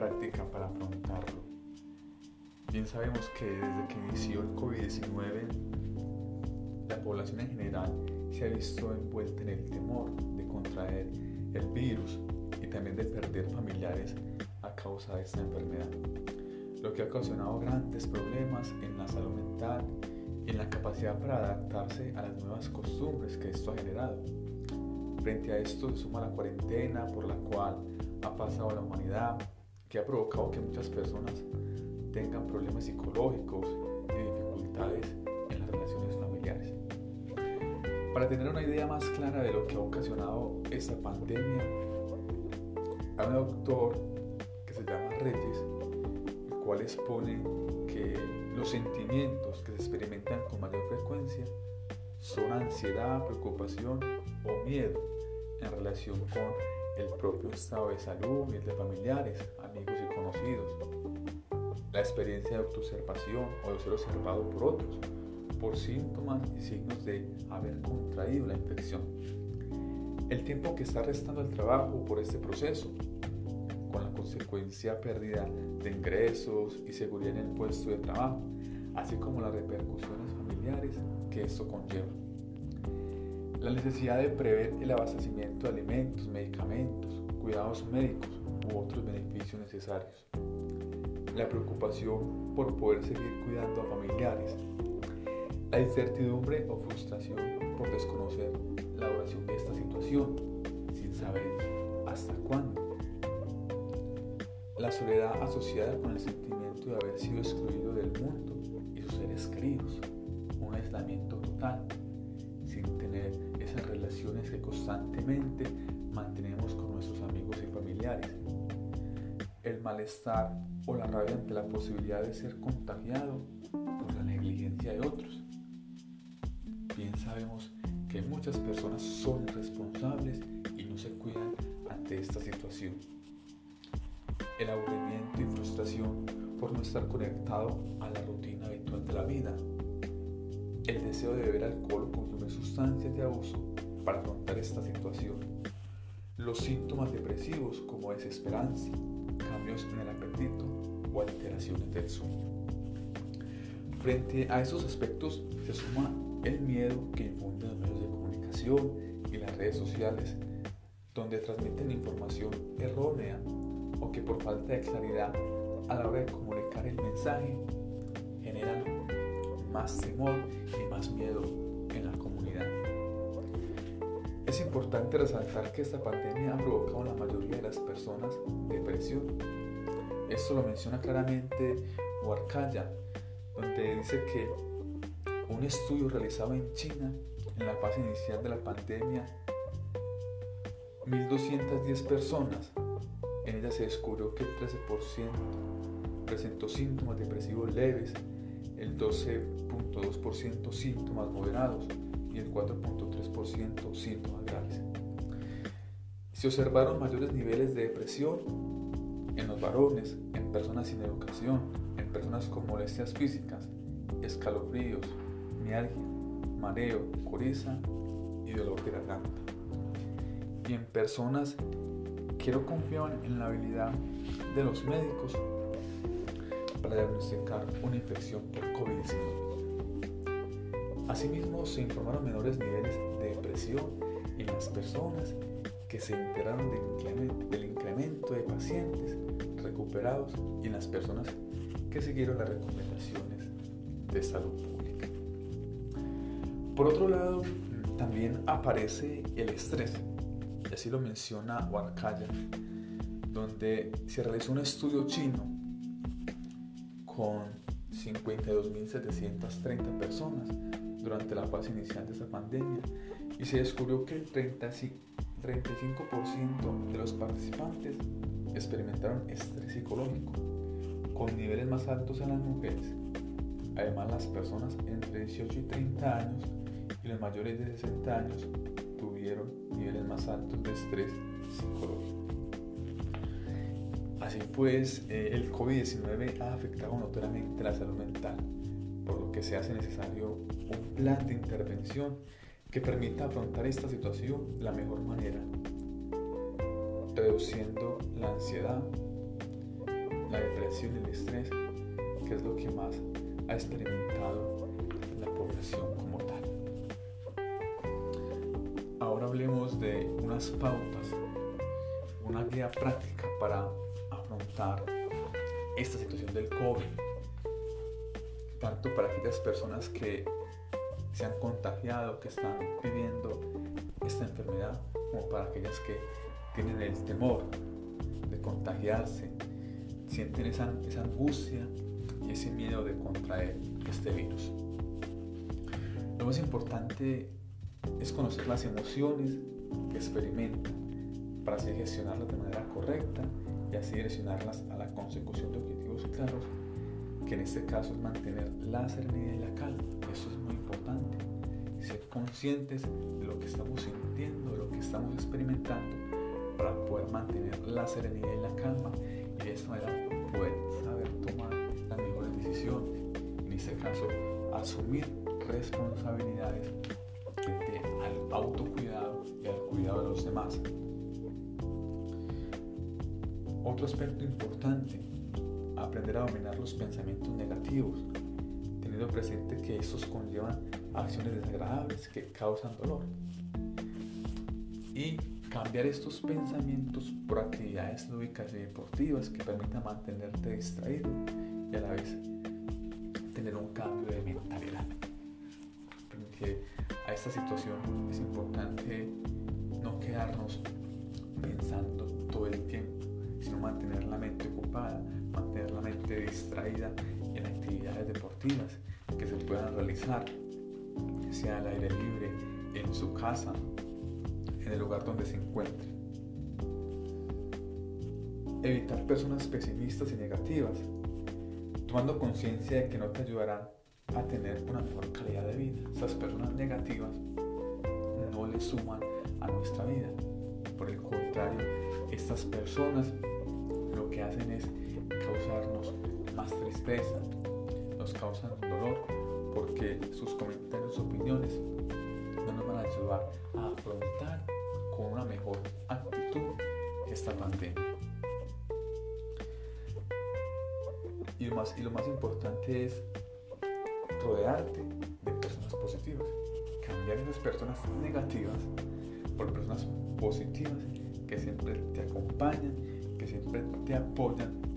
práctica para afrontarlo. Bien sabemos que desde que inició el COVID-19, la población en general se ha visto envuelta en el temor de contraer el virus y también de perder familiares a causa de esta enfermedad, lo que ha ocasionado grandes problemas en la salud mental y en la capacidad para adaptarse a las nuevas costumbres que esto ha generado. Frente a esto se suma la cuarentena por la cual ha pasado la humanidad, que ha provocado que muchas personas tengan problemas psicológicos y dificultades en las relaciones familiares. Para tener una idea más clara de lo que ha ocasionado esta pandemia, hay un doctor que se llama Reyes, el cual expone que los sentimientos que se experimentan con mayor frecuencia son ansiedad, preocupación o miedo en relación con el propio estado de salud y el de familiares, La experiencia de autoobservación o de ser observado por otros, por síntomas y signos de haber contraído la infección. El tiempo que está restando al trabajo por este proceso, con la consecuencia pérdida de ingresos y seguridad en el puesto de trabajo, así como las repercusiones familiares que esto conlleva la necesidad de prever el abastecimiento de alimentos, medicamentos, cuidados médicos otros beneficios necesarios, la preocupación por poder seguir cuidando a familiares, la incertidumbre o frustración por desconocer la duración de esta situación sin saber hasta cuándo, la soledad asociada con el sentimiento de haber sido excluido del mundo y sus seres queridos, un aislamiento total sin tener esas relaciones que constantemente mantenemos con nuestros amigos y familiares. El malestar o la rabia ante la posibilidad de ser contagiado por la negligencia de otros. Bien sabemos que muchas personas son responsables y no se cuidan ante esta situación. El aburrimiento y frustración por no estar conectado a la rutina habitual de la vida el deseo de beber alcohol o consumir sustancias de abuso para afrontar esta situación, los síntomas depresivos como desesperanza, cambios en el apetito o alteraciones del sueño. Frente a esos aspectos se suma el miedo que infunden los medios de comunicación y las redes sociales, donde transmiten información errónea o que por falta de claridad a la hora de comunicar el mensaje generan más temor y más miedo. Es importante resaltar que esta pandemia ha provocado en la mayoría de las personas depresión. Esto lo menciona claramente Huarcaya, donde dice que un estudio realizado en China en la fase inicial de la pandemia, 1.210 personas, en ella se descubrió que el 13% presentó síntomas depresivos leves el 12.2% síntomas moderados y el 4.3% síntomas graves. Se observaron mayores niveles de depresión en los varones, en personas sin educación, en personas con molestias físicas, escalofríos, mialgia, mareo, coriza y dolor de garganta. Y en personas que no confiaban en la habilidad de los médicos para diagnosticar una infección por COVID-19. Asimismo, se informaron menores niveles de depresión en las personas que se enteraron del incremento de pacientes recuperados y en las personas que siguieron las recomendaciones de salud pública. Por otro lado, también aparece el estrés, así lo menciona Warkaya, donde se realizó un estudio chino con 52.730 personas durante la fase inicial de esta pandemia y se descubrió que el 35% de los participantes experimentaron estrés psicológico, con niveles más altos en las mujeres. Además, las personas entre 18 y 30 años y los mayores de 60 años tuvieron niveles más altos de estrés psicológico. Así pues, eh, el COVID-19 ha afectado notoriamente la salud mental, por lo que se hace necesario un plan de intervención que permita afrontar esta situación de la mejor manera, reduciendo la ansiedad, la depresión y el estrés, que es lo que más ha experimentado la población como tal. Ahora hablemos de unas pautas, una guía práctica para afrontar esta situación del COVID, tanto para aquellas personas que se han contagiado, que están viviendo esta enfermedad, como para aquellas que tienen el temor de contagiarse, sienten esa, angustia y ese miedo de contraer este virus. Lo más importante es conocer las emociones que experimentan para así gestionarlas de manera correcta y así direccionarlas a la consecución de objetivos claros, que en este caso es mantener la serenidad y la calma. Eso es muy importante. Ser conscientes de lo que estamos sintiendo, de lo que estamos experimentando, para poder mantener la serenidad y la calma y de esta manera poder saber tomar las mejores decisiones. En este caso, asumir responsabilidades frente al autocuidado y al cuidado de los demás. Otro aspecto importante, aprender a dominar los pensamientos negativos, teniendo presente que estos conllevan acciones desagradables que causan dolor. Y cambiar estos pensamientos por actividades lúdicas y deportivas que permitan mantenerte distraído y a la vez tener un cambio de mentalidad. Porque a esta situación es importante no quedarnos pensando todo el tiempo sino mantener la mente ocupada, mantener la mente distraída en actividades deportivas que se puedan realizar, sea al aire libre, en su casa, en el lugar donde se encuentre. Evitar personas pesimistas y negativas, tomando conciencia de que no te ayudarán a tener una mejor calidad de vida. Esas personas negativas no le suman a nuestra vida. Por el contrario, estas personas lo que hacen es causarnos más tristeza, nos causan dolor, porque sus comentarios, opiniones no nos van a ayudar a afrontar con una mejor actitud esta pandemia. Y lo más, y lo más importante es rodearte de personas positivas, cambiar esas personas negativas por personas positivas que siempre te acompañan, que siempre te apoyan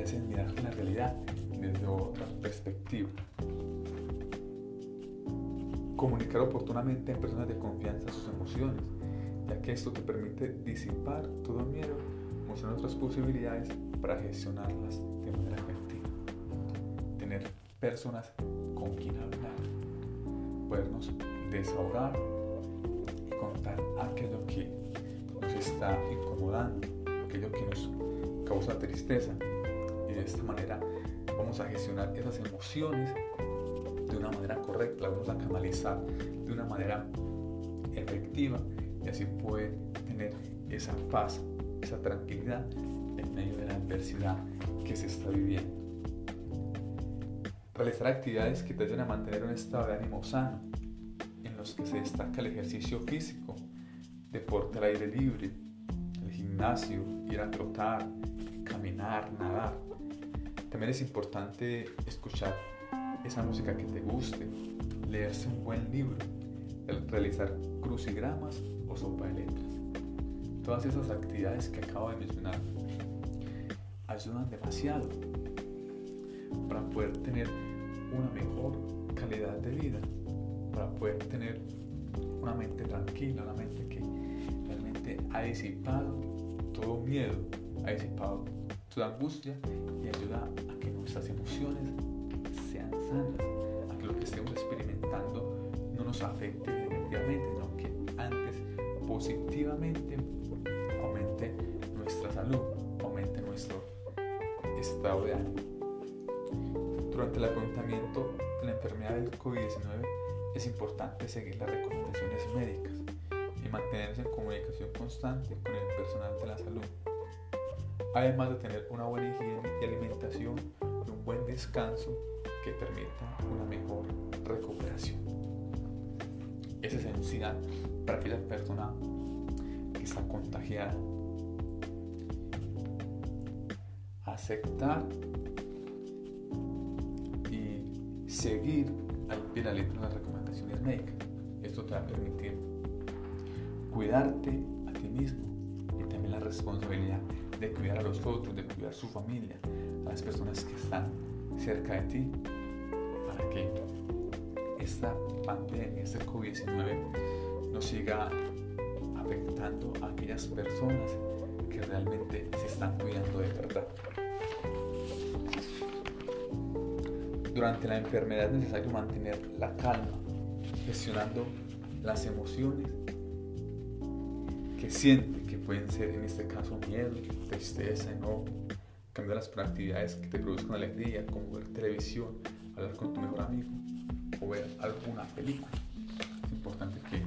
te hacen mirar la realidad desde otra perspectiva. Comunicar oportunamente a personas de confianza sus emociones, ya que esto te permite disipar todo miedo, mostrar otras posibilidades para gestionarlas de manera efectiva. Tener personas con quien hablar, podernos desahogar y contar aquello que nos está incomodando, aquello que nos causa tristeza de esta manera vamos a gestionar esas emociones de una manera correcta, vamos a canalizar de una manera efectiva y así puede tener esa paz, esa tranquilidad en medio de la adversidad que se está viviendo. Realizar actividades que te ayuden a mantener un estado de ánimo sano, en los que se destaca el ejercicio físico, deporte al aire libre, el gimnasio, ir a trotar, caminar, nadar. También es importante escuchar esa música que te guste, leerse un buen libro, realizar crucigramas o sopa de letras. Todas esas actividades que acabo de mencionar ayudan demasiado para poder tener una mejor calidad de vida, para poder tener una mente tranquila, una mente que realmente ha disipado todo miedo, ha disipado toda angustia y ayuda a que nuestras emociones sean sanas, a que lo que estemos experimentando no nos afecte negativamente, sino que antes positivamente aumente nuestra salud, aumente nuestro estado de ánimo. Durante el afrontamiento de la enfermedad del COVID-19 es importante seguir las recomendaciones médicas y mantenerse en comunicación constante con el personal de la salud además de tener una buena higiene y alimentación y un buen descanso que permita una mejor recuperación. Es esencial para aquella persona que está contagiada aceptar y seguir al pie de la letra las recomendaciones médicas. Esto te va a permitir cuidarte a ti mismo y también la responsabilidad de cuidar a los otros, de cuidar su familia, a las personas que están cerca de ti, para que esta pandemia, este COVID-19, no siga afectando a aquellas personas que realmente se están cuidando de verdad. Durante la enfermedad es necesario mantener la calma, gestionando las emociones que siente, pueden ser en este caso miedo, tristeza, enojo, cambiar las actividades que te produzcan alegría, como ver televisión, hablar con tu mejor amigo o ver alguna película. Es importante que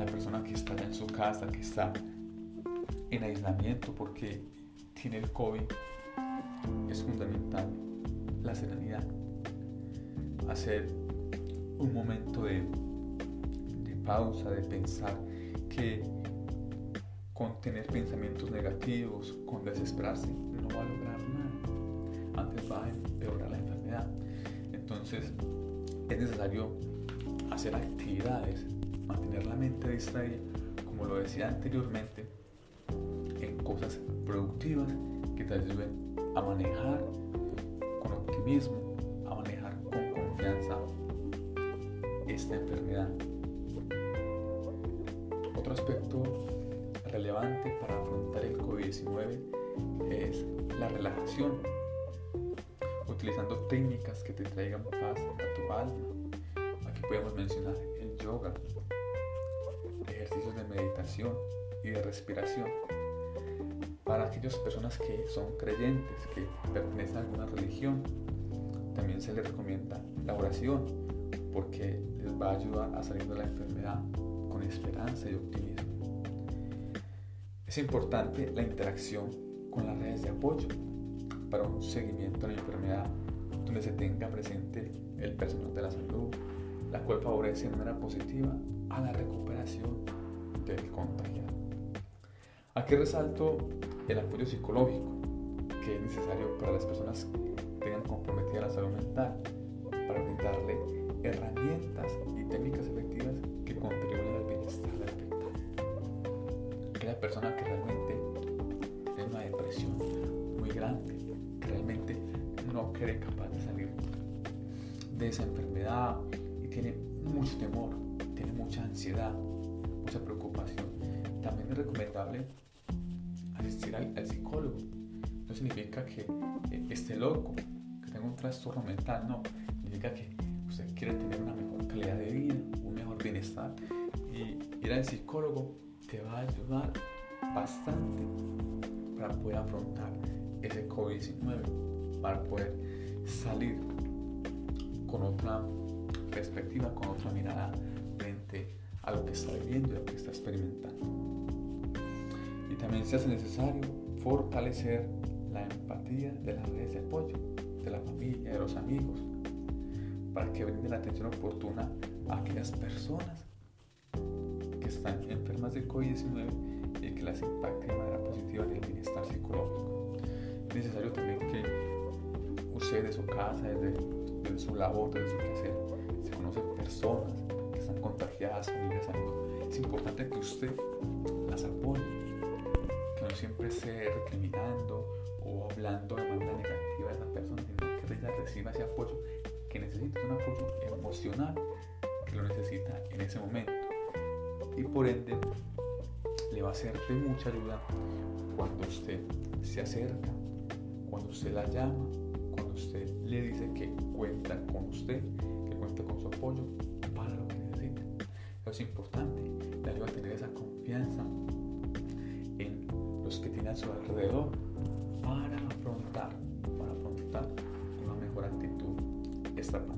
la persona que está en su casa, que está en aislamiento porque tiene el COVID, es fundamental la serenidad. Hacer un momento de, de pausa, de pensar que con tener pensamientos negativos, con desesperarse, no va a lograr nada. Antes va a empeorar la enfermedad. Entonces es necesario hacer actividades mantener la mente distraída, como lo decía anteriormente, en cosas productivas que te ayuden a manejar con optimismo, a manejar con confianza esta enfermedad. Otro aspecto relevante para afrontar el COVID-19 es la relajación, utilizando técnicas que te traigan paz a tu alma. Aquí podemos mencionar el yoga, ejercicios de meditación y de respiración. Para aquellas personas que son creyentes, que pertenecen a alguna religión, también se les recomienda la oración porque les va a ayudar a salir de la enfermedad con esperanza y optimismo. Es importante la interacción con las redes de apoyo para un seguimiento de la enfermedad donde se tenga presente el personal de la salud, la cual favorece de manera positiva a la recuperación del contagiado. Aquí resalto el apoyo psicológico que es necesario para las personas que tengan comprometida la salud mental para brindarle herramientas y técnicas efectivas que contribuyan Aquella persona que realmente tiene una depresión muy grande, que realmente no cree capaz de salir de esa enfermedad y tiene mucho temor, tiene mucha ansiedad, mucha preocupación, también es recomendable asistir al, psicólogo. No significa que eh, esté loco, que tenga un trastorno mental, no. Significa que usted quiere tener una mejor calidad de vida, un mejor bienestar. Y ir al psicólogo te va a ayudar bastante para poder afrontar ese COVID-19, para poder salir con otra perspectiva, con otra mirada frente a lo que está viviendo y a lo que está experimentando. Y también se hace necesario fortalecer la empatía de las redes de apoyo, de la familia, de los amigos, para que brinden la atención oportuna a aquellas personas están enfermas de COVID-19 y que las impacte de manera positiva en el bienestar psicológico. Es necesario también que usted de su casa, desde, su labor, desde su quehacer, se conoce personas contagiadas, familias, amigos, es importante que usted las apoye, que no siempre esté recriminando o hablando de manera negativa a esa persona, sino que ella reciba ese apoyo, que necesita un apoyo emocional, que lo necesita en ese momento. Y por ende, le va a ser de mucha ayuda cuando usted se acerca, cuando usted la llama, cuando usted le dice que cuenta con usted, que cuenta con su apoyo es importante, le ayuda a tener esa confianza en los que tiene a su alrededor para afrontar, para afrontar una mejor actitud esta.